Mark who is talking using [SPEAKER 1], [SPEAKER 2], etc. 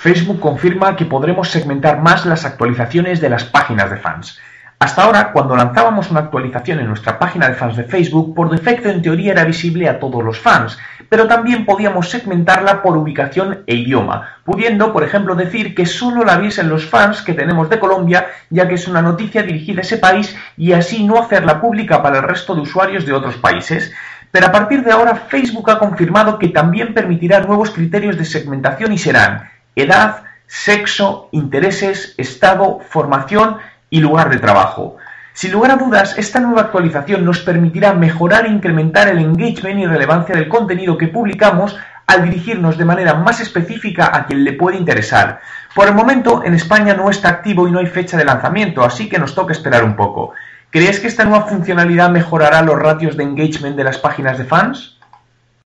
[SPEAKER 1] Facebook confirma que podremos segmentar más las actualizaciones de las páginas de fans. Hasta ahora, cuando lanzábamos una actualización en nuestra página de fans de Facebook, por defecto en teoría era visible a todos los fans, pero también podíamos segmentarla por ubicación e idioma, pudiendo, por ejemplo, decir que solo la viesen los fans que tenemos de Colombia, ya que es una noticia dirigida a ese país, y así no hacerla pública para el resto de usuarios de otros países. Pero a partir de ahora Facebook ha confirmado que también permitirá nuevos criterios de segmentación y serán edad, sexo, intereses, estado, formación y lugar de trabajo. Sin lugar a dudas, esta nueva actualización nos permitirá mejorar e incrementar el engagement y relevancia del contenido que publicamos al dirigirnos de manera más específica a quien le puede interesar. Por el momento, en España no está activo y no hay fecha de lanzamiento, así que nos toca esperar un poco. ¿Crees que esta nueva funcionalidad mejorará los ratios de engagement de las páginas de fans?